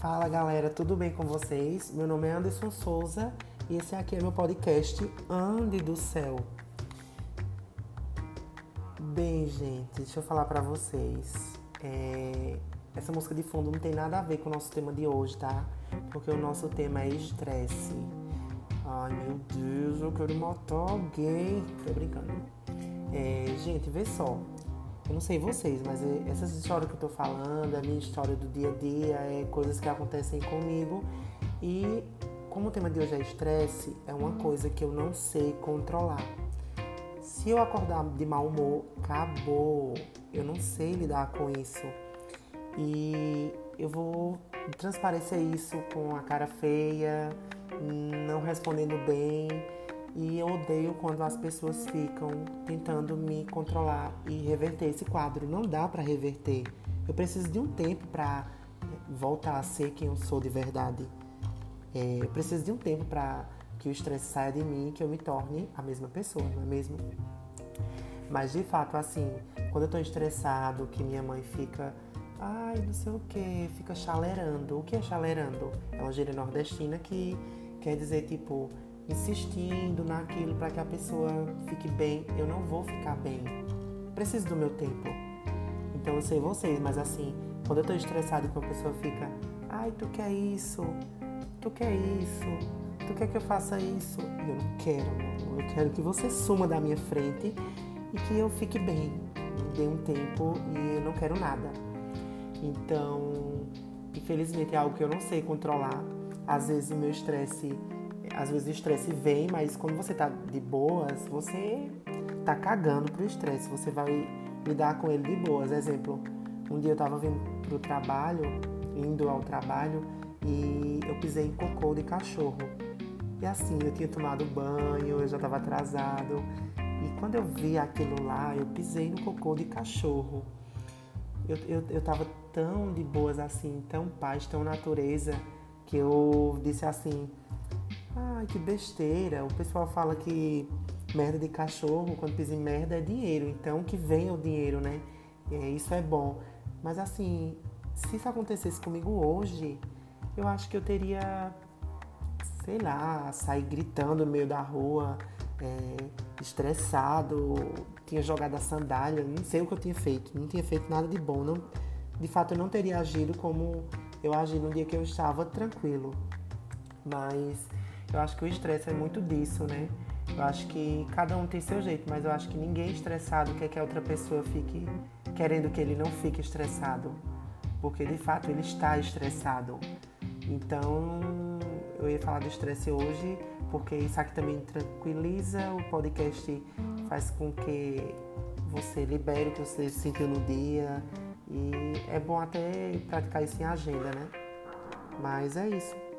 Fala galera, tudo bem com vocês? Meu nome é Anderson Souza e esse aqui é meu podcast Ande do Céu. Bem, gente, deixa eu falar pra vocês. É... Essa música de fundo não tem nada a ver com o nosso tema de hoje, tá? Porque o nosso tema é estresse. Ai meu Deus, eu quero matar alguém. Tô brincando. É, gente, vê só. Eu não sei vocês, mas essas histórias que eu tô falando, a minha história do dia a dia, é coisas que acontecem comigo. E como o tema de hoje é estresse, é uma coisa que eu não sei controlar. Se eu acordar de mau humor, acabou. Eu não sei lidar com isso. E eu vou transparecer isso com a cara feia, não respondendo bem e eu odeio quando as pessoas ficam tentando me controlar e reverter esse quadro. Não dá para reverter. Eu preciso de um tempo para voltar a ser quem eu sou de verdade. É, eu preciso de um tempo para que o estresse saia de mim que eu me torne a mesma pessoa, não é mesmo? Mas de fato, assim, quando eu tô estressado, que minha mãe fica, ai, não sei o que, fica chalerando. O que é chalerando? É uma gíria nordestina que quer dizer tipo insistindo naquilo para que a pessoa fique bem, eu não vou ficar bem. Preciso do meu tempo. Então eu sei vocês, mas assim, quando eu tô estressado e a pessoa fica, ai, tu quer isso, tu quer isso, tu quer que eu faça isso? Eu não quero, eu quero que você suma da minha frente e que eu fique bem. Dê um tempo e eu não quero nada. Então, infelizmente é algo que eu não sei controlar. Às vezes o meu estresse às vezes o estresse vem, mas quando você tá de boas, você tá cagando pro estresse, você vai lidar com ele de boas. Exemplo, um dia eu tava vindo pro trabalho, indo ao trabalho, e eu pisei em cocô de cachorro. E assim, eu tinha tomado banho, eu já tava atrasado. E quando eu vi aquilo lá, eu pisei no cocô de cachorro. Eu, eu, eu tava tão de boas assim, tão paz, tão natureza, que eu disse assim, Ai, que besteira. O pessoal fala que merda de cachorro, quando pisa em merda, é dinheiro. Então, que venha o dinheiro, né? É, isso é bom. Mas assim, se isso acontecesse comigo hoje, eu acho que eu teria, sei lá, sair gritando no meio da rua, é, estressado, tinha jogado a sandália, não sei o que eu tinha feito, não tinha feito nada de bom. Não, de fato, eu não teria agido como eu agi no dia que eu estava tranquilo. Mas eu acho que o estresse é muito disso, né? Eu acho que cada um tem seu jeito, mas eu acho que ninguém estressado quer que a outra pessoa fique querendo que ele não fique estressado, porque de fato ele está estressado. Então, eu ia falar do estresse hoje, porque isso aqui também tranquiliza, o podcast faz com que você libere o que você sentiu no dia e é bom até praticar isso em agenda, né? Mas é isso.